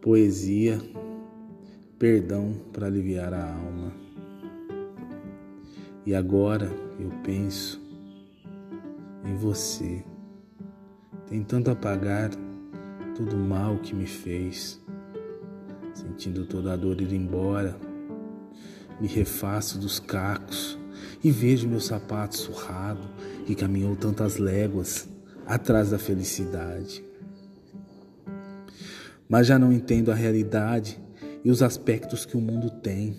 Poesia, perdão para aliviar a alma. E agora eu penso em você, tentando apagar todo o mal que me fez, sentindo toda a dor ir embora. Me refaço dos cacos e vejo meu sapato surrado que caminhou tantas léguas atrás da felicidade. Mas já não entendo a realidade e os aspectos que o mundo tem.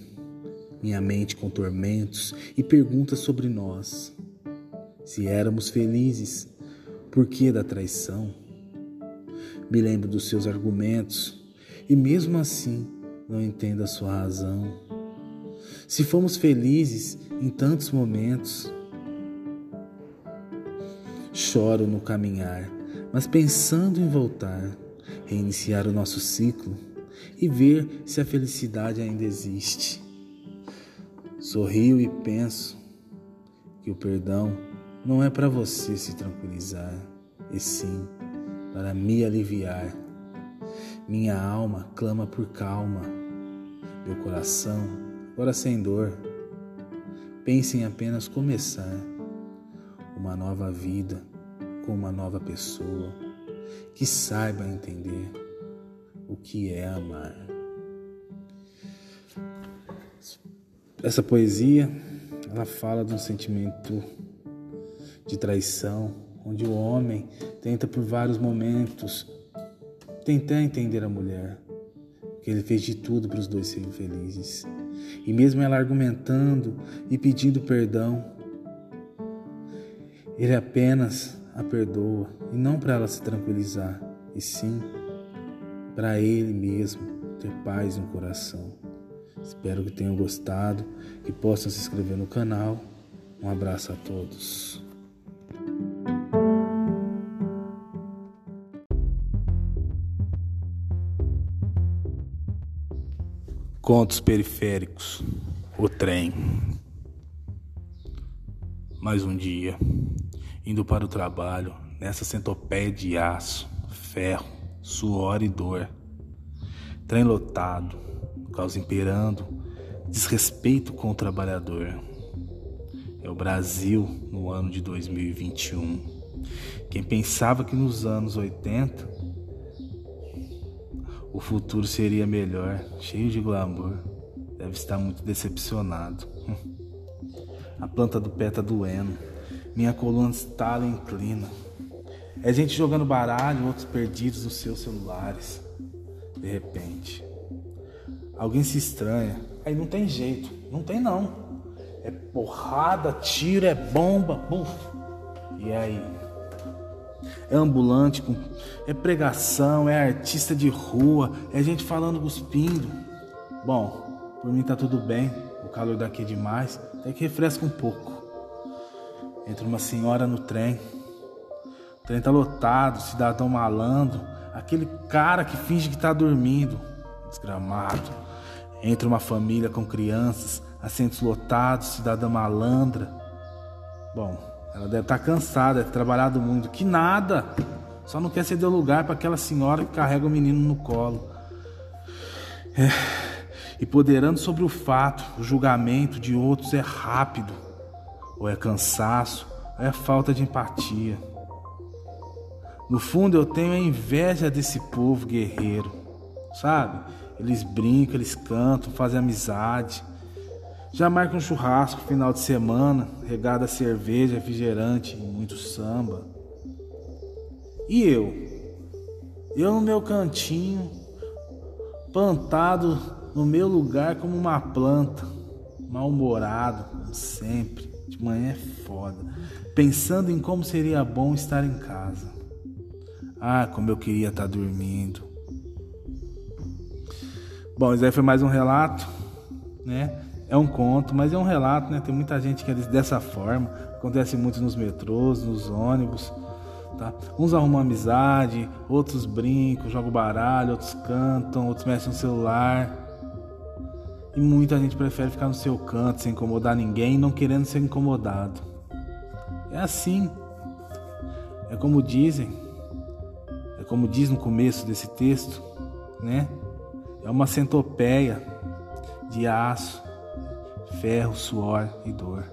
Minha mente com tormentos e perguntas sobre nós. Se éramos felizes, por que da traição? Me lembro dos seus argumentos e mesmo assim não entendo a sua razão. Se fomos felizes em tantos momentos, choro no caminhar, mas pensando em voltar, reiniciar o nosso ciclo e ver se a felicidade ainda existe. Sorrio e penso que o perdão não é para você se tranquilizar, e sim para me aliviar. Minha alma clama por calma, meu coração, agora sem dor, pense em apenas começar uma nova vida com uma nova pessoa que saiba entender o que é amar. Essa poesia, ela fala de um sentimento de traição, onde o homem tenta por vários momentos tentar entender a mulher, que ele fez de tudo para os dois serem felizes. E mesmo ela argumentando e pedindo perdão, ele apenas a perdoa e não para ela se tranquilizar, e sim para ele mesmo ter paz no coração. Espero que tenham gostado, que possam se inscrever no canal. Um abraço a todos. Contos periféricos. O trem. Mais um dia, indo para o trabalho, nessa centopeia de aço, ferro, suor e dor. Trem lotado, caos imperando, desrespeito com o trabalhador. É o Brasil no ano de 2021. Quem pensava que nos anos 80 o futuro seria melhor, cheio de glamour, deve estar muito decepcionado. A planta do pé tá doendo, minha coluna estala e inclina. É gente jogando baralho, outros perdidos nos seus celulares. De repente, alguém se estranha. Aí não tem jeito, não tem não. É porrada, tiro, é bomba, buf. E aí? É ambulante, é pregação, é artista de rua, é gente falando cuspindo. Bom, por mim tá tudo bem, o calor daqui é demais, até que refresca um pouco. Entra uma senhora no trem, o trem tá lotado, cidadão malandro, aquele cara que finge que tá dormindo, desgramado. Entra uma família com crianças, assentos lotados, cidadã malandra. Bom, ela deve estar tá cansada, deve ter trabalhado muito. Que nada! Só não quer ceder lugar para aquela senhora que carrega o menino no colo. É, e poderando sobre o fato, o julgamento de outros é rápido, ou é cansaço, ou é falta de empatia. No fundo, eu tenho a inveja desse povo guerreiro, sabe? Eles brincam, eles cantam, fazem amizade. Já marca um churrasco final de semana, regada cerveja, refrigerante e muito samba. E eu? Eu no meu cantinho, plantado no meu lugar como uma planta, mal-humorado, como sempre. Manhã é foda. Pensando em como seria bom estar em casa. Ah, como eu queria estar dormindo. Bom, isso aí foi mais um relato, né? é um conto, mas é um relato, né? Tem muita gente que é dessa forma. Acontece muito nos metrôs, nos ônibus. Tá? Uns arrumam amizade, outros brincam, jogam baralho, outros cantam, outros mexem no celular. E muita gente prefere ficar no seu canto sem incomodar ninguém, não querendo ser incomodado. É assim. É como dizem, é como diz no começo desse texto, né? é uma centopeia de aço, ferro, suor e dor.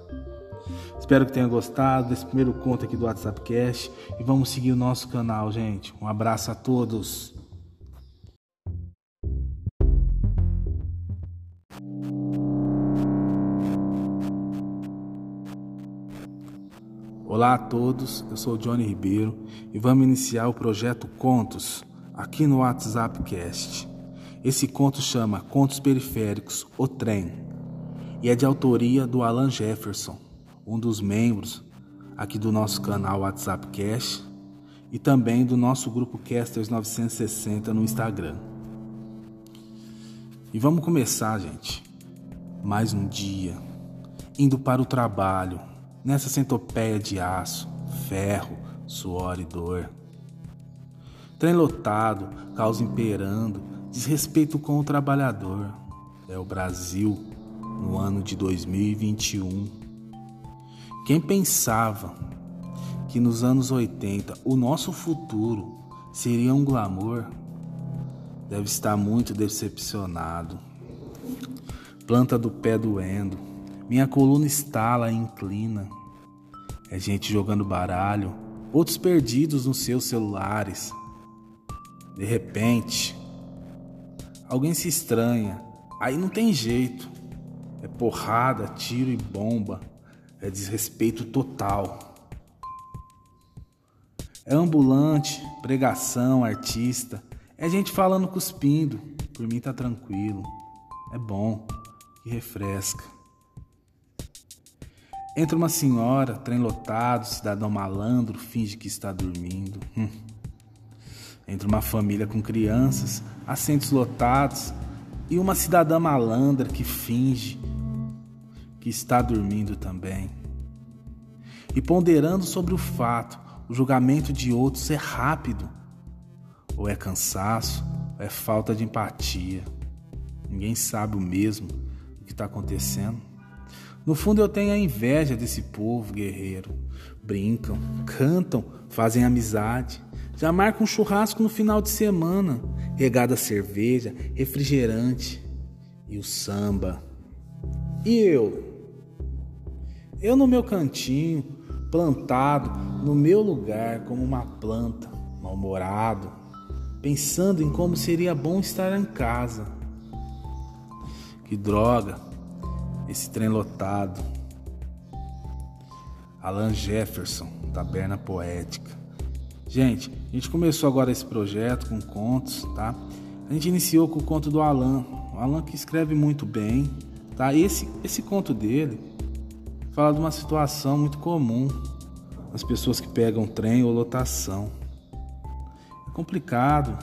Espero que tenha gostado desse primeiro conto aqui do WhatsApp Cash e vamos seguir o nosso canal, gente. Um abraço a todos. Olá a todos, eu sou Johnny Ribeiro e vamos iniciar o projeto Contos aqui no WhatsApp Cast. Esse conto chama Contos Periféricos, O Trem, e é de autoria do Alan Jefferson, um dos membros aqui do nosso canal WhatsApp Cast e também do nosso grupo Casters 960 no Instagram. E vamos começar, gente. Mais um dia, indo para o trabalho, nessa centopeia de aço, ferro, suor e dor. Trem lotado, caos imperando, desrespeito com o trabalhador. É o Brasil no ano de 2021. Quem pensava que nos anos 80 o nosso futuro seria um glamour deve estar muito decepcionado. Planta do pé doendo, minha coluna estala inclina. É gente jogando baralho, outros perdidos nos seus celulares. De repente, alguém se estranha, aí não tem jeito. É porrada, tiro e bomba, é desrespeito total. É ambulante, pregação, artista, é gente falando cuspindo. Por mim tá tranquilo, é bom e refresca. Entra uma senhora, trem lotado, cidadão malandro, finge que está dormindo. Hum. Entre uma família com crianças, assentos lotados e uma cidadã malandra que finge que está dormindo também. E ponderando sobre o fato, o julgamento de outros é rápido, ou é cansaço, ou é falta de empatia. Ninguém sabe o mesmo o que está acontecendo. No fundo, eu tenho a inveja desse povo guerreiro. Brincam, cantam, fazem amizade, já marca um churrasco no final de semana, regada cerveja, refrigerante e o samba. E eu? Eu no meu cantinho, plantado no meu lugar como uma planta, mal-humorado, pensando em como seria bom estar em casa. Que droga, esse trem lotado. Alan Jefferson, Taberna Poética. Gente, a gente começou agora esse projeto com contos, tá? A gente iniciou com o conto do Alan, o Alan que escreve muito bem, tá? Esse esse conto dele fala de uma situação muito comum as pessoas que pegam trem ou lotação. É complicado.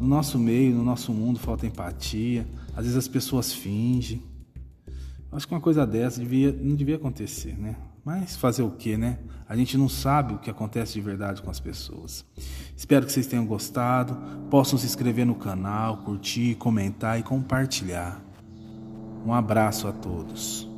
No nosso meio, no nosso mundo falta empatia. Às vezes as pessoas fingem. Acho que uma coisa dessa devia, não devia acontecer, né? Mas fazer o que, né? A gente não sabe o que acontece de verdade com as pessoas. Espero que vocês tenham gostado. Possam se inscrever no canal, curtir, comentar e compartilhar. Um abraço a todos.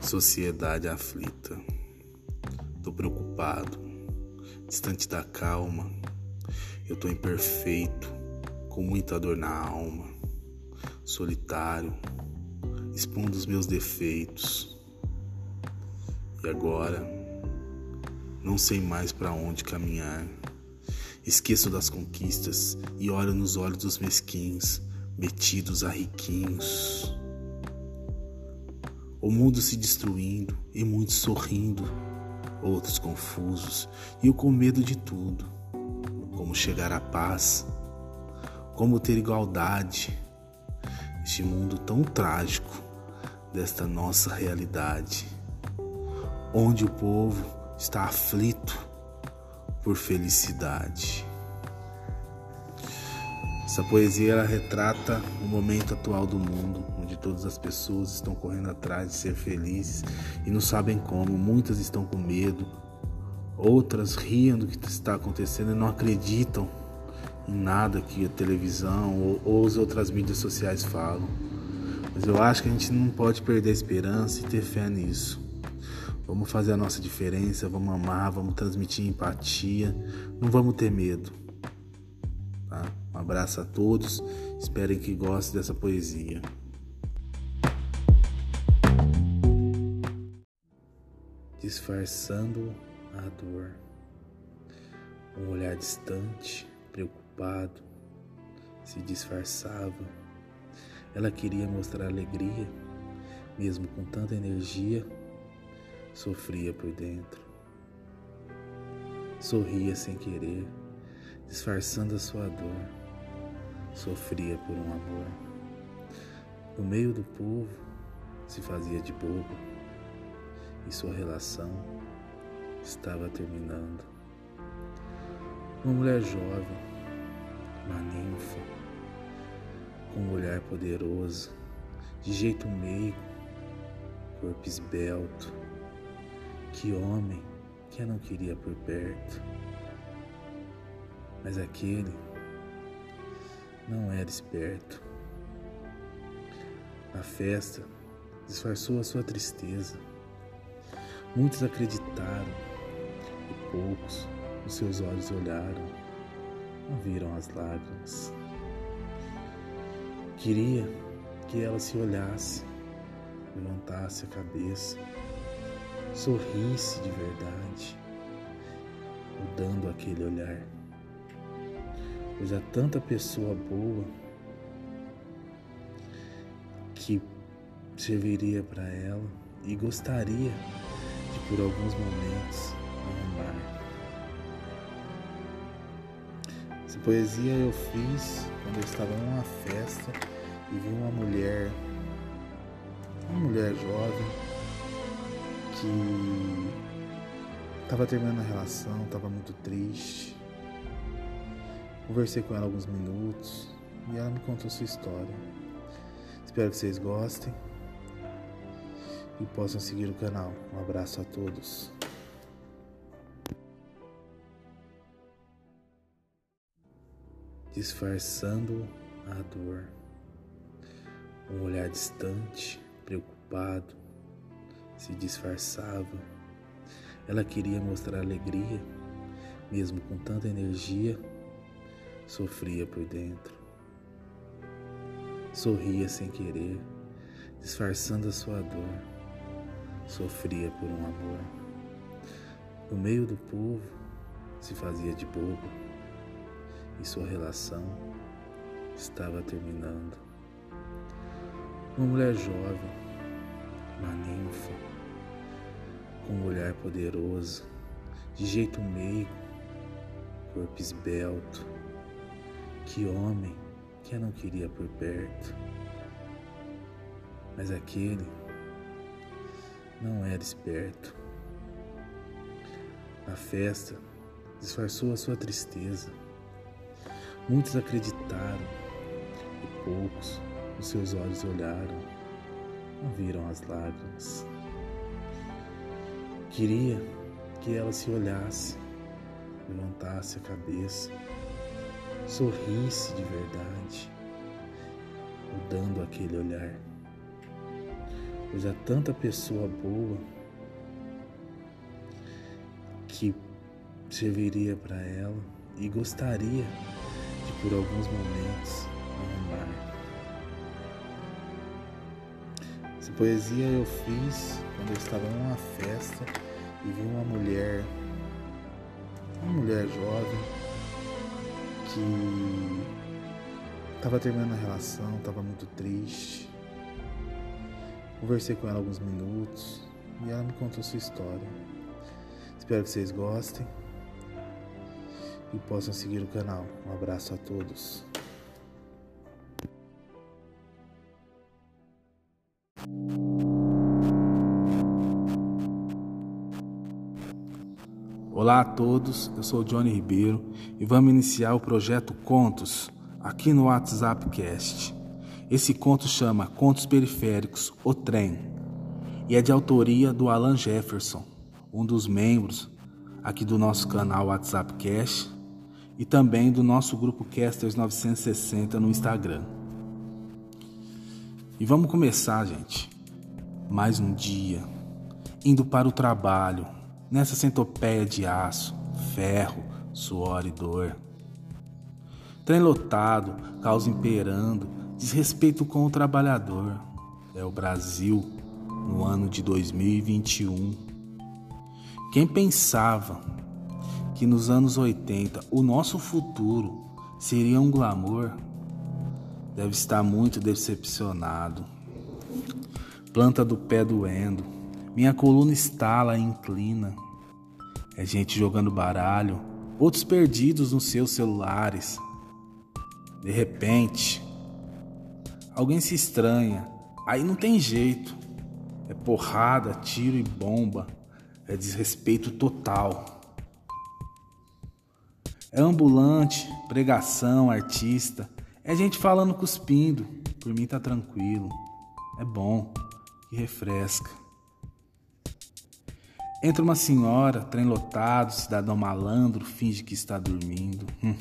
Sociedade aflita. Preocupado, distante da calma eu tô imperfeito, com muita dor na alma, solitário, expondo os meus defeitos. E agora, não sei mais para onde caminhar. Esqueço das conquistas e olho nos olhos dos mesquinhos, metidos a riquinhos. O mundo se destruindo e muitos sorrindo, outros confusos e eu com medo de tudo como chegar à paz, como ter igualdade. Este mundo tão trágico desta nossa realidade, onde o povo está aflito por felicidade. Essa poesia ela retrata o momento atual do mundo, onde todas as pessoas estão correndo atrás de ser felizes e não sabem como. Muitas estão com medo, Outras riam do que está acontecendo e não acreditam em nada que a televisão ou, ou as outras mídias sociais falam. Mas eu acho que a gente não pode perder a esperança e ter fé nisso. Vamos fazer a nossa diferença, vamos amar, vamos transmitir empatia, não vamos ter medo. Tá? Um abraço a todos, esperem que gostem dessa poesia. Disfarçando a dor, um olhar distante, preocupado, se disfarçava. Ela queria mostrar alegria, mesmo com tanta energia sofria por dentro. Sorria sem querer, disfarçando a sua dor. Sofria por um amor. No meio do povo, se fazia de bobo e sua relação estava terminando. Uma mulher jovem, uma ninfa, com um olhar poderoso, de jeito meigo, corpo esbelto, que homem que eu não queria por perto. Mas aquele não era esperto. Na festa, disfarçou a sua tristeza. Muitos acreditaram e poucos os seus olhos olharam, não viram as lágrimas. Queria que ela se olhasse, levantasse a cabeça sorrisse de verdade, mudando aquele olhar. Pois há tanta pessoa boa que serviria para ela e gostaria por alguns momentos amar. Essa poesia eu fiz quando eu estava numa festa e vi uma mulher, uma mulher jovem, que estava terminando a relação, estava muito triste. Conversei com ela alguns minutos e ela me contou sua história. Espero que vocês gostem e possam seguir o canal. Um abraço a todos. Disfarçando a dor, um olhar distante, preocupado, se disfarçava. Ela queria mostrar alegria, mesmo com tanta energia, sofria por dentro. Sorria sem querer, disfarçando a sua dor, sofria por um amor. No meio do povo, se fazia de bobo e sua relação estava terminando. Uma mulher jovem, uma ninfa, com um olhar poderoso, de jeito meigo, corpo esbelto. Que homem que eu não queria por perto. Mas aquele não era esperto. Na festa, disfarçou a sua tristeza. Muitos acreditaram e poucos os seus olhos olharam, não viram as lágrimas. Queria que ela se olhasse, levantasse a cabeça, sorrisse de verdade, mudando aquele olhar. Pois há tanta pessoa boa que serviria para ela e gostaria de por alguns momentos amar. Essa poesia eu fiz quando eu estava numa festa e vi uma mulher, uma mulher jovem que estava terminando a relação, estava muito triste. Conversei com ela alguns minutos e ela me contou sua história. Espero que vocês gostem e possam seguir o canal. Um abraço a todos. Olá a todos, eu sou Johnny Ribeiro e vamos iniciar o projeto Contos aqui no WhatsApp Cast. Esse conto chama Contos Periféricos, O Trem, e é de autoria do Alan Jefferson, um dos membros aqui do nosso canal WhatsApp Cast e também do nosso grupo Casters 960 no Instagram. E vamos começar, gente. Mais um dia, indo para o trabalho, nessa centopeia de aço, ferro, suor e dor. Trem lotado, caos imperando, desrespeito com o trabalhador. É o Brasil no ano de 2021. Quem pensava que nos anos 80 o nosso futuro seria um glamour deve estar muito decepcionado. Planta do pé doendo, minha coluna estala e inclina. É gente jogando baralho, outros perdidos nos seus celulares. De repente, alguém se estranha, aí não tem jeito. É porrada, tiro e bomba, é desrespeito total. É ambulante, pregação, artista, é gente falando cuspindo. Por mim tá tranquilo. É bom e refresca. Entra uma senhora, trem lotado, cidadão malandro, finge que está dormindo. Hum.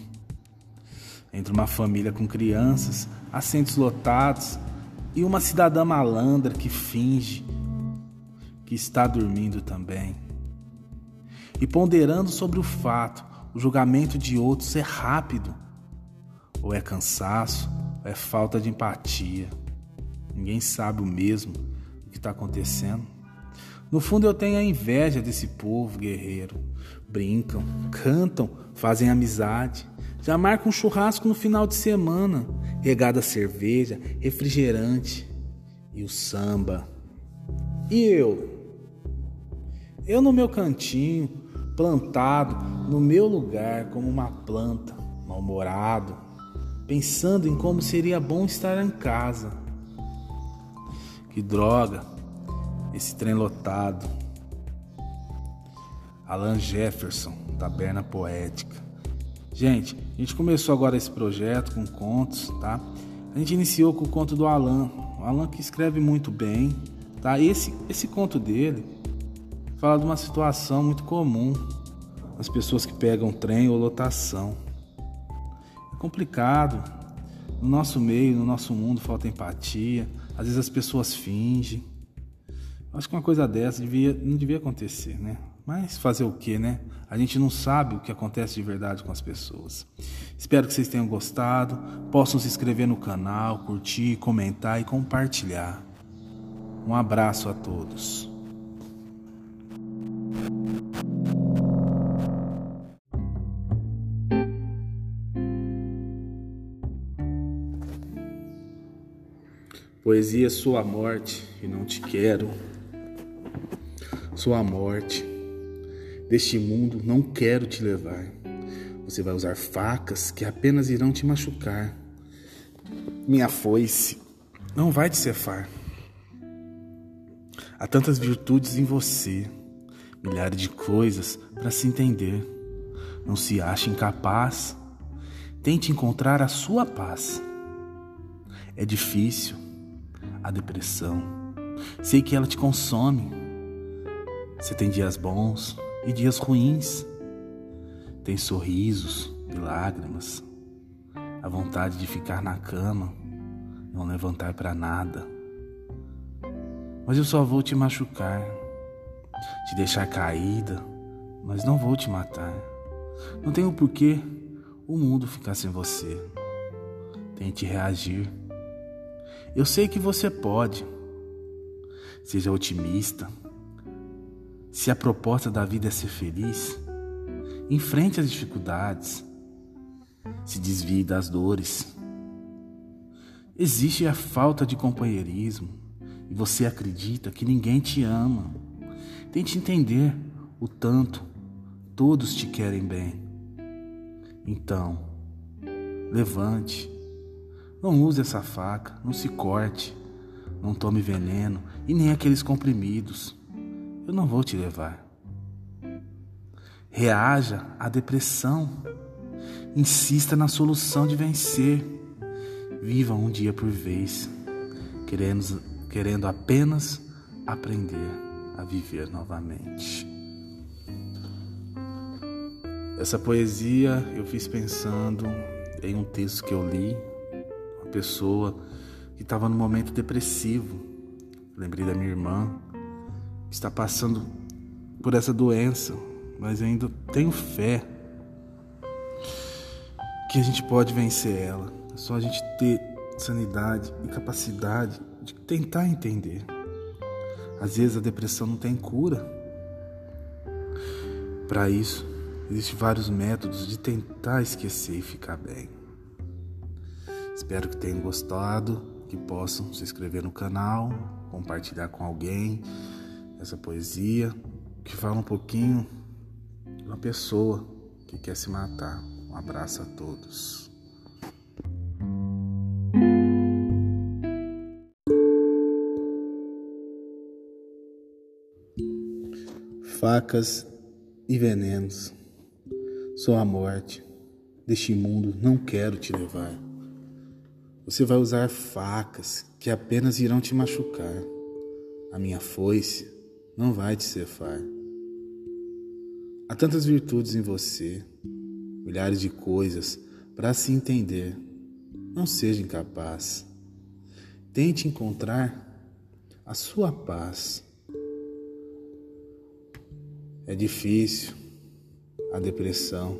Entra uma família com crianças, assentos lotados, e uma cidadã malandra que finge que está dormindo também. E ponderando sobre o fato, o julgamento de outros é rápido ou é cansaço, ou é falta de empatia. Ninguém sabe o mesmo o que está acontecendo. No fundo, eu tenho a inveja desse povo guerreiro. Brincam, cantam, fazem amizade, já marcam um churrasco no final de semana, regada cerveja, refrigerante e o samba. E eu? Eu no meu cantinho, plantado no meu lugar como uma planta, mal-humorado, pensando em como seria bom estar em casa. Que droga, esse trem lotado. Alan Jefferson, Taberna Poética. Gente, a gente começou agora esse projeto com contos, tá? A gente iniciou com o conto do Alan. O Alan que escreve muito bem, tá? Esse, esse conto dele fala de uma situação muito comum as pessoas que pegam trem ou lotação complicado. No nosso meio, no nosso mundo, falta empatia. Às vezes as pessoas fingem. Acho que uma coisa dessa devia, não devia acontecer, né? Mas fazer o que, né? A gente não sabe o que acontece de verdade com as pessoas. Espero que vocês tenham gostado. Possam se inscrever no canal, curtir, comentar e compartilhar. Um abraço a todos. Poesia Sua Morte e Não Te Quero. Sua morte. Deste mundo não quero te levar. Você vai usar facas que apenas irão te machucar. Minha foice não vai te cefar. Há tantas virtudes em você, milhares de coisas para se entender. Não se ache incapaz. Tente encontrar a sua paz. É difícil a depressão. Sei que ela te consome. Você tem dias bons e dias ruins. Tem sorrisos e lágrimas. A vontade de ficar na cama, não levantar para nada. Mas eu só vou te machucar, te deixar caída, mas não vou te matar. Não tenho porquê o mundo ficar sem você. Tente reagir eu sei que você pode. Seja otimista. Se a proposta da vida é ser feliz, enfrente as dificuldades. Se desvie das dores. Existe a falta de companheirismo e você acredita que ninguém te ama. Tente entender o tanto todos te querem bem. Então, levante não use essa faca, não se corte, não tome veneno e nem aqueles comprimidos. Eu não vou te levar. Reaja à depressão. Insista na solução de vencer. Viva um dia por vez, querendo, querendo apenas aprender a viver novamente. Essa poesia eu fiz pensando em um texto que eu li pessoa que estava num momento depressivo. Lembrei da minha irmã, está passando por essa doença, mas ainda tenho fé que a gente pode vencer ela. É só a gente ter sanidade e capacidade de tentar entender. Às vezes a depressão não tem cura. Para isso, existem vários métodos de tentar esquecer e ficar bem. Espero que tenham gostado, que possam se inscrever no canal, compartilhar com alguém essa poesia que fala um pouquinho de uma pessoa que quer se matar. Um abraço a todos. Facas e venenos. Sou a morte. Deste mundo não quero te levar. Você vai usar facas que apenas irão te machucar. A minha foice não vai te cefar. Há tantas virtudes em você, milhares de coisas para se entender. Não seja incapaz. Tente encontrar a sua paz. É difícil a depressão.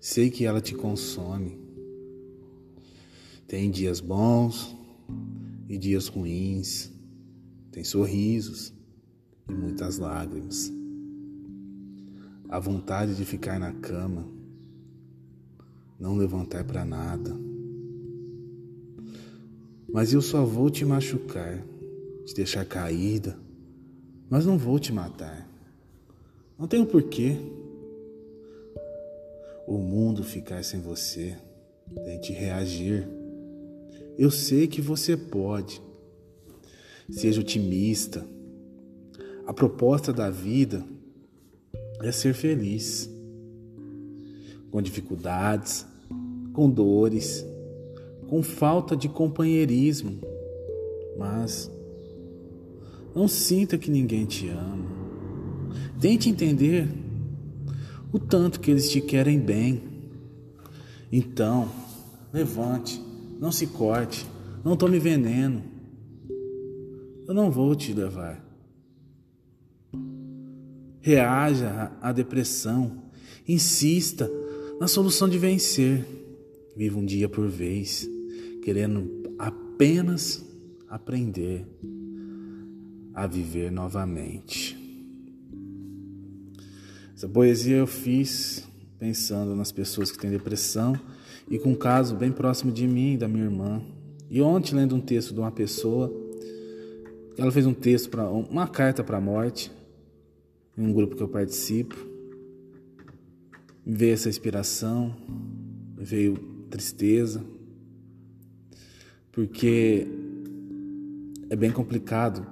Sei que ela te consome. Tem dias bons e dias ruins. Tem sorrisos e muitas lágrimas a vontade de ficar na cama, não levantar para nada. Mas eu só vou te machucar, te deixar caída, mas não vou te matar. Não tenho porquê. O mundo ficar sem você, tente reagir. Eu sei que você pode. Seja otimista. A proposta da vida é ser feliz. Com dificuldades, com dores, com falta de companheirismo, mas não sinta que ninguém te ama. Tente entender o tanto que eles te querem bem. Então, levante, não se corte, não tome veneno. Eu não vou te levar reaja à depressão, insista na solução de vencer. Viva um dia por vez, querendo apenas aprender a viver novamente. Essa poesia eu fiz pensando nas pessoas que têm depressão e com um caso bem próximo de mim, da minha irmã. E ontem, lendo um texto de uma pessoa, ela fez um texto para uma carta para a morte, em um grupo que eu participo. Veio essa inspiração, veio tristeza, porque é bem complicado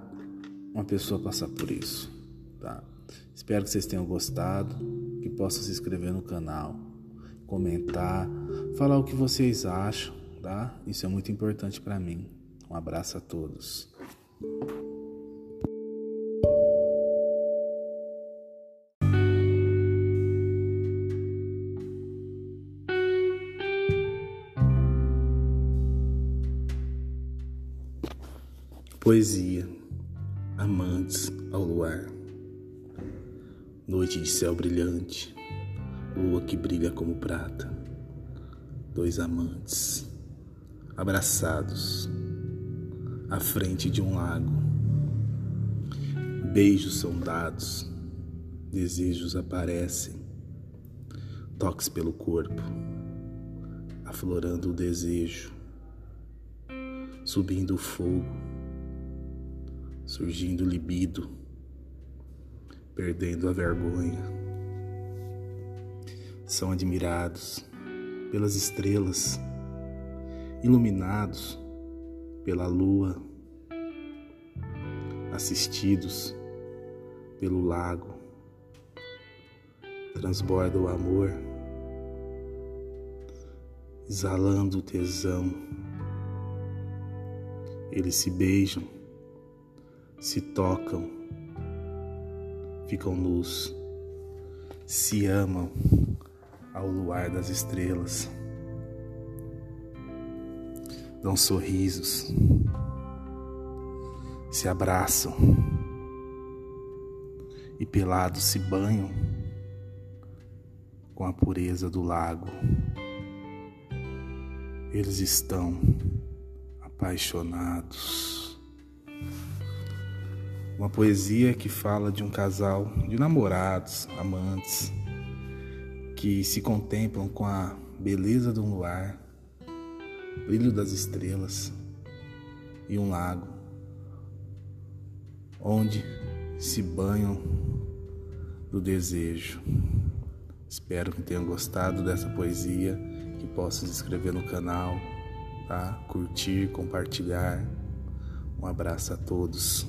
uma pessoa passar por isso, tá? Espero que vocês tenham gostado, que possam se inscrever no canal, comentar, falar o que vocês acham, tá? Isso é muito importante para mim. Um abraço a todos. Poesia, amantes ao luar, noite de céu brilhante, lua que brilha como prata, dois amantes abraçados à frente de um lago, beijos são dados, desejos aparecem, toques pelo corpo, aflorando o desejo, subindo o fogo surgindo libido, perdendo a vergonha. São admirados pelas estrelas, iluminados pela lua, assistidos pelo lago. Transborda o amor, exalando o tesão. Eles se beijam se tocam, ficam nus, se amam ao luar das estrelas. dão sorrisos, se abraçam e pelados se banham com a pureza do lago. Eles estão apaixonados. Uma poesia que fala de um casal de namorados, amantes, que se contemplam com a beleza do luar, brilho das estrelas e um lago, onde se banham do desejo. Espero que tenham gostado dessa poesia, que possam se inscrever no canal, tá? Curtir, compartilhar. Um abraço a todos.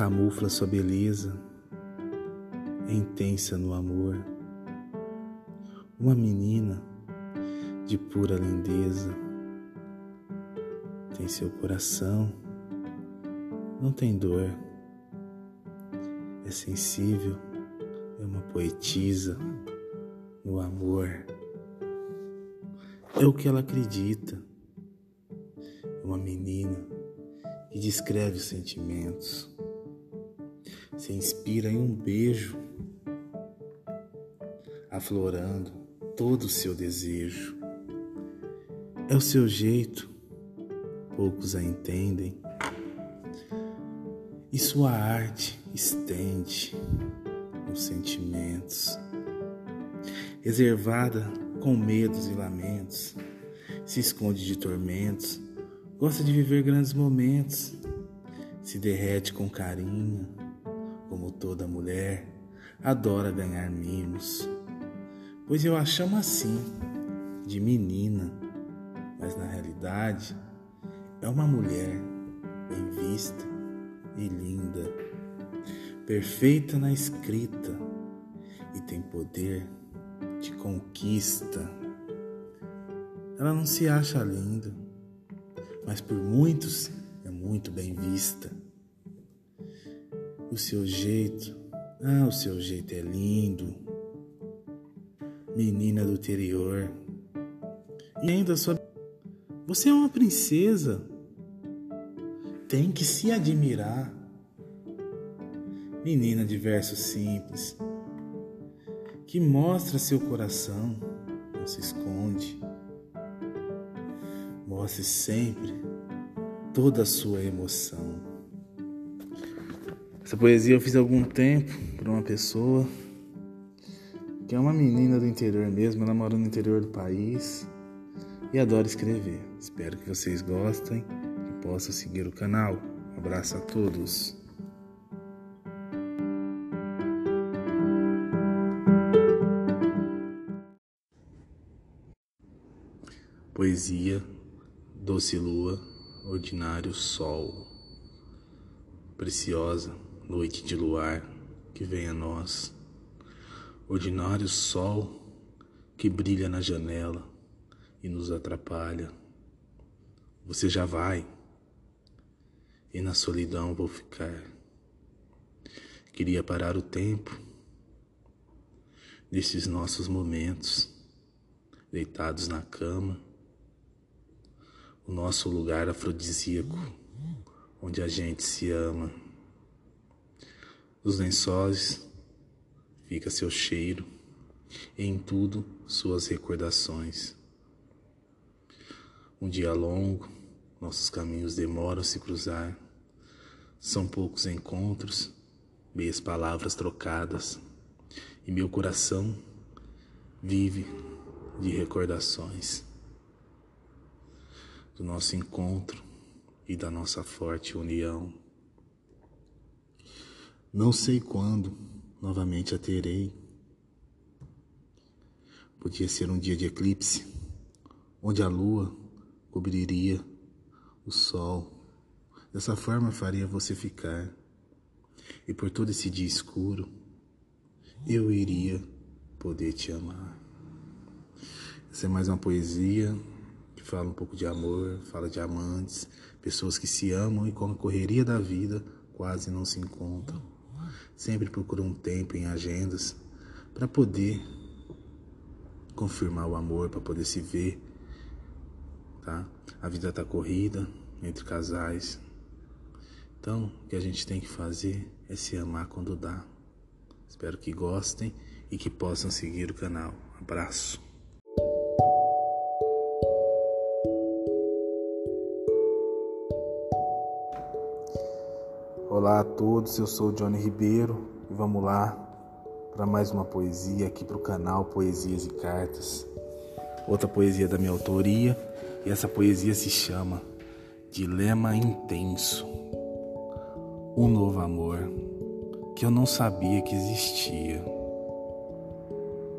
Camufla sua beleza, é intensa no amor. Uma menina de pura lindeza, tem seu coração, não tem dor, é sensível, é uma poetisa no amor. É o que ela acredita uma menina que descreve os sentimentos, se inspira em um beijo, aflorando todo o seu desejo. É o seu jeito, poucos a entendem, e sua arte estende os sentimentos, reservada com medos e lamentos, se esconde de tormentos Gosta de viver grandes momentos, se derrete com carinho, como toda mulher, adora ganhar mimos. Pois eu a chamo assim, de menina, mas na realidade é uma mulher bem vista e linda, perfeita na escrita e tem poder de conquista. Ela não se acha linda mas por muitos é muito bem vista. O seu jeito, ah, o seu jeito é lindo. Menina do interior. E ainda sua. Você é uma princesa. Tem que se admirar. Menina de verso simples, que mostra seu coração, não se esconde Mostre sempre toda a sua emoção. Essa poesia eu fiz há algum tempo para uma pessoa que é uma menina do interior mesmo, ela mora no interior do país e adora escrever. Espero que vocês gostem e possam seguir o canal. Um abraço a todos. Poesia Doce lua, ordinário sol, preciosa noite de luar que vem a nós, ordinário sol que brilha na janela e nos atrapalha. Você já vai e na solidão vou ficar. Queria parar o tempo desses nossos momentos, deitados na cama o nosso lugar afrodisíaco, onde a gente se ama. Os lençóis fica seu cheiro, em tudo suas recordações. Um dia longo, nossos caminhos demoram a se cruzar. São poucos encontros, meias palavras trocadas, e meu coração vive de recordações do nosso encontro e da nossa forte união. Não sei quando novamente a terei. Podia ser um dia de eclipse, onde a lua cobriria o sol. Dessa forma faria você ficar. E por todo esse dia escuro, eu iria poder te amar. Essa é mais uma poesia fala um pouco de amor, fala de amantes, Pessoas que se amam e com a correria da vida quase não se encontram. Sempre procuram um tempo em agendas para poder confirmar o amor, para poder se ver, tá? A vida tá corrida entre casais. Então, o que a gente tem que fazer é se amar quando dá. Espero que gostem e que possam seguir o canal. Abraço. Olá a todos, eu sou Johnny Ribeiro e vamos lá para mais uma poesia aqui para o canal Poesias e Cartas. Outra poesia da minha autoria e essa poesia se chama Dilema Intenso. Um novo amor que eu não sabia que existia.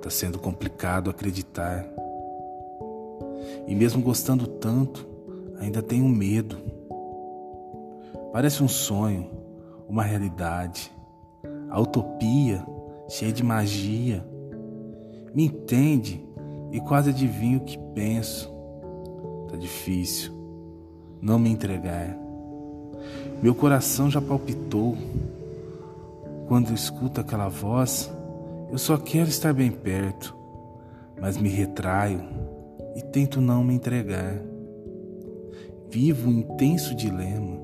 Tá sendo complicado acreditar. E mesmo gostando tanto, ainda tenho medo. Parece um sonho, uma realidade, a utopia cheia de magia. Me entende e quase adivinho o que penso. Tá difícil não me entregar. Meu coração já palpitou. Quando escuto aquela voz, eu só quero estar bem perto, mas me retraio e tento não me entregar. Vivo um intenso dilema.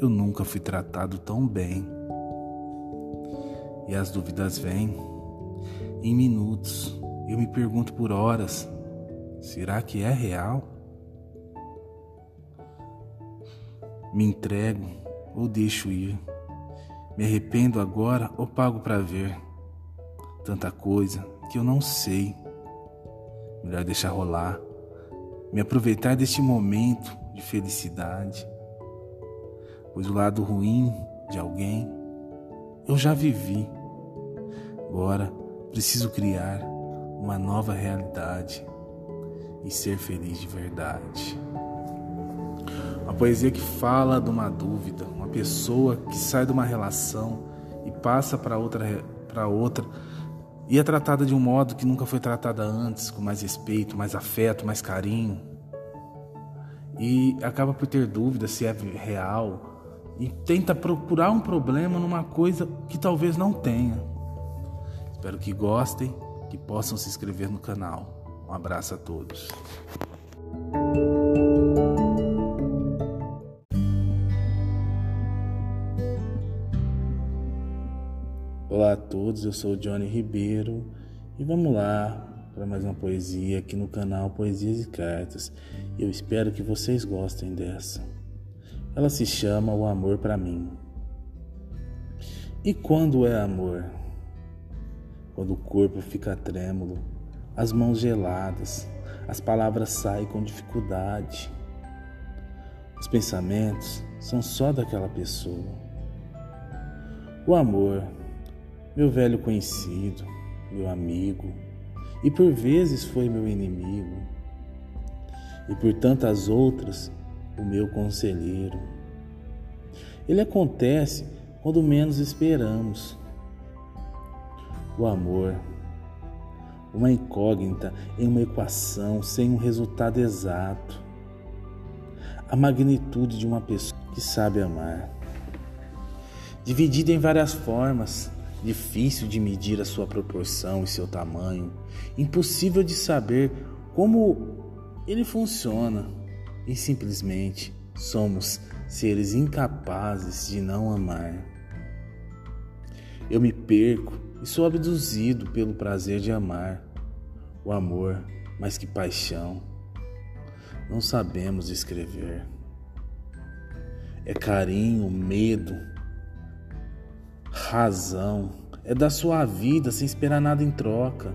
Eu nunca fui tratado tão bem. E as dúvidas vêm em minutos. Eu me pergunto por horas: será que é real? Me entrego ou deixo ir? Me arrependo agora ou pago para ver? Tanta coisa que eu não sei. Melhor deixar rolar, me aproveitar deste momento de felicidade. Pois o lado ruim de alguém eu já vivi. Agora preciso criar uma nova realidade e ser feliz de verdade. Uma poesia que fala de uma dúvida, uma pessoa que sai de uma relação e passa para outra para outra e é tratada de um modo que nunca foi tratada antes, com mais respeito, mais afeto, mais carinho. E acaba por ter dúvida se é real e tenta procurar um problema numa coisa que talvez não tenha. Espero que gostem, que possam se inscrever no canal. Um abraço a todos. Olá a todos, eu sou o Johnny Ribeiro e vamos lá para mais uma poesia aqui no canal Poesias e Cartas. Eu espero que vocês gostem dessa. Ela se chama O Amor para mim. E quando é amor? Quando o corpo fica trêmulo, as mãos geladas, as palavras saem com dificuldade. Os pensamentos são só daquela pessoa. O amor meu velho conhecido, meu amigo, e por vezes foi meu inimigo, e por tantas outras, o meu conselheiro. Ele acontece quando menos esperamos. O amor, uma incógnita em uma equação sem um resultado exato. A magnitude de uma pessoa que sabe amar, dividida em várias formas difícil de medir a sua proporção e seu tamanho, impossível de saber como ele funciona e simplesmente somos seres incapazes de não amar. Eu me perco e sou abduzido pelo prazer de amar, o amor mais que paixão. Não sabemos escrever. É carinho, medo, razão, é dar sua vida sem esperar nada em troca.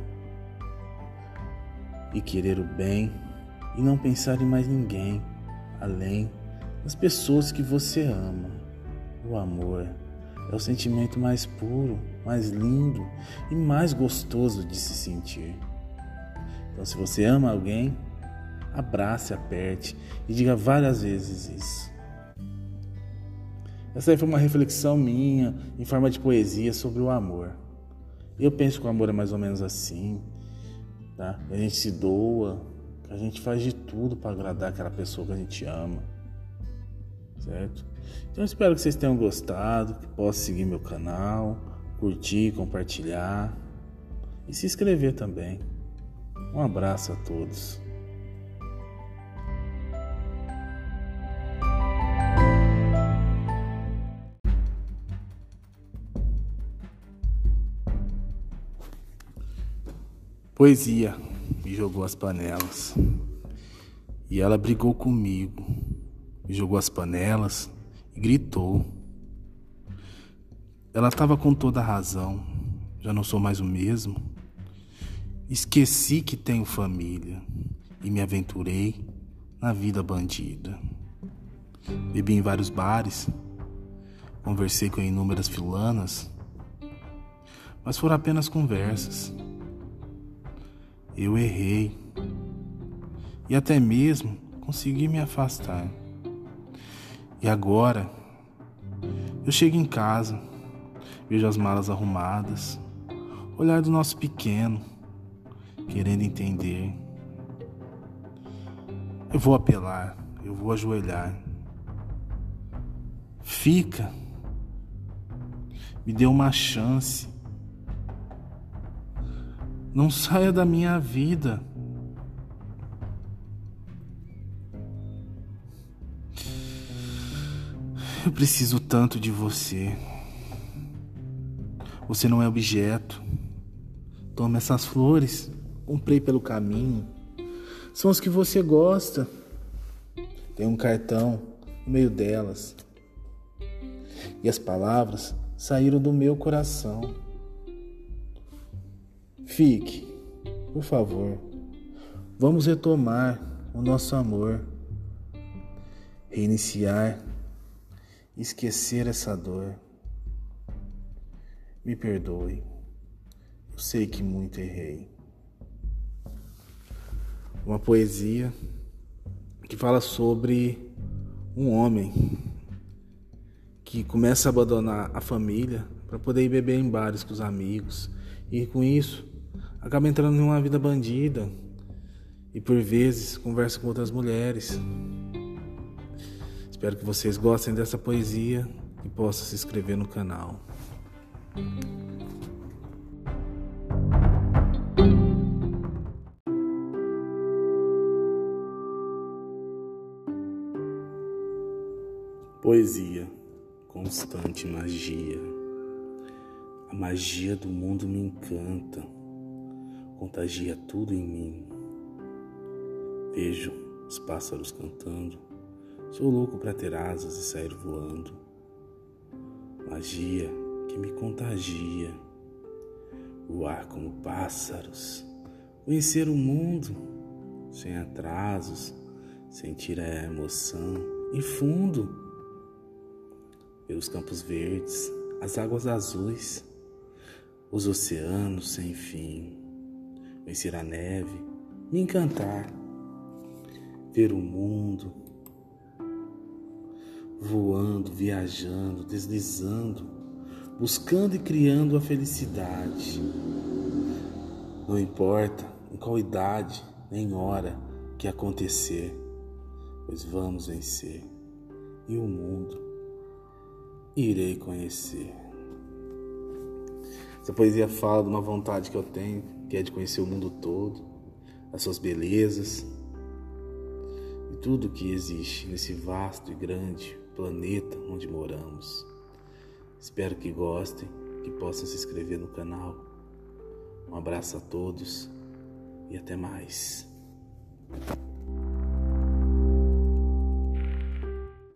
E querer o bem e não pensar em mais ninguém além das pessoas que você ama. O amor é o sentimento mais puro, mais lindo e mais gostoso de se sentir. Então, se você ama alguém, abrace, aperte e diga várias vezes isso. Essa aí foi uma reflexão minha em forma de poesia sobre o amor. Eu penso que o amor é mais ou menos assim, tá? A gente se doa A gente faz de tudo para agradar aquela pessoa que a gente ama. Certo? Então espero que vocês tenham gostado, que possam seguir meu canal, curtir, compartilhar e se inscrever também. Um abraço a todos. Poesia jogou as panelas. E ela brigou comigo, jogou as panelas e gritou. Ela estava com toda a razão, já não sou mais o mesmo. Esqueci que tenho família e me aventurei na vida bandida. Bebi em vários bares, conversei com inúmeras filanas, mas foram apenas conversas. Eu errei e até mesmo consegui me afastar. E agora eu chego em casa, vejo as malas arrumadas, olhar do nosso pequeno, querendo entender. Eu vou apelar, eu vou ajoelhar. Fica, me dê uma chance não saia da minha vida. Eu preciso tanto de você. Você não é objeto. Toma essas flores. Comprei pelo caminho. São as que você gosta. Tem um cartão no meio delas. E as palavras saíram do meu coração. Fique, por favor. Vamos retomar o nosso amor, reiniciar, esquecer essa dor. Me perdoe, eu sei que muito errei. Uma poesia que fala sobre um homem que começa a abandonar a família para poder ir beber em bares com os amigos e com isso acaba entrando em uma vida bandida e por vezes conversa com outras mulheres. Espero que vocês gostem dessa poesia e possam se inscrever no canal. Poesia, constante magia. A magia do mundo me encanta contagia tudo em mim. Vejo os pássaros cantando, sou louco para ter asas e sair voando. Magia que me contagia, voar como pássaros, conhecer o mundo sem atrasos, sentir a emoção e fundo. Ver os campos verdes, as águas azuis, os oceanos sem fim vencer a neve, me encantar, ver o mundo voando, viajando, deslizando, buscando e criando a felicidade. Não importa em qual idade nem hora que acontecer, pois vamos vencer e o mundo irei conhecer. Essa poesia fala de uma vontade que eu tenho, que é de conhecer o mundo todo, as suas belezas e tudo que existe nesse vasto e grande planeta onde moramos. Espero que gostem, que possam se inscrever no canal. Um abraço a todos e até mais.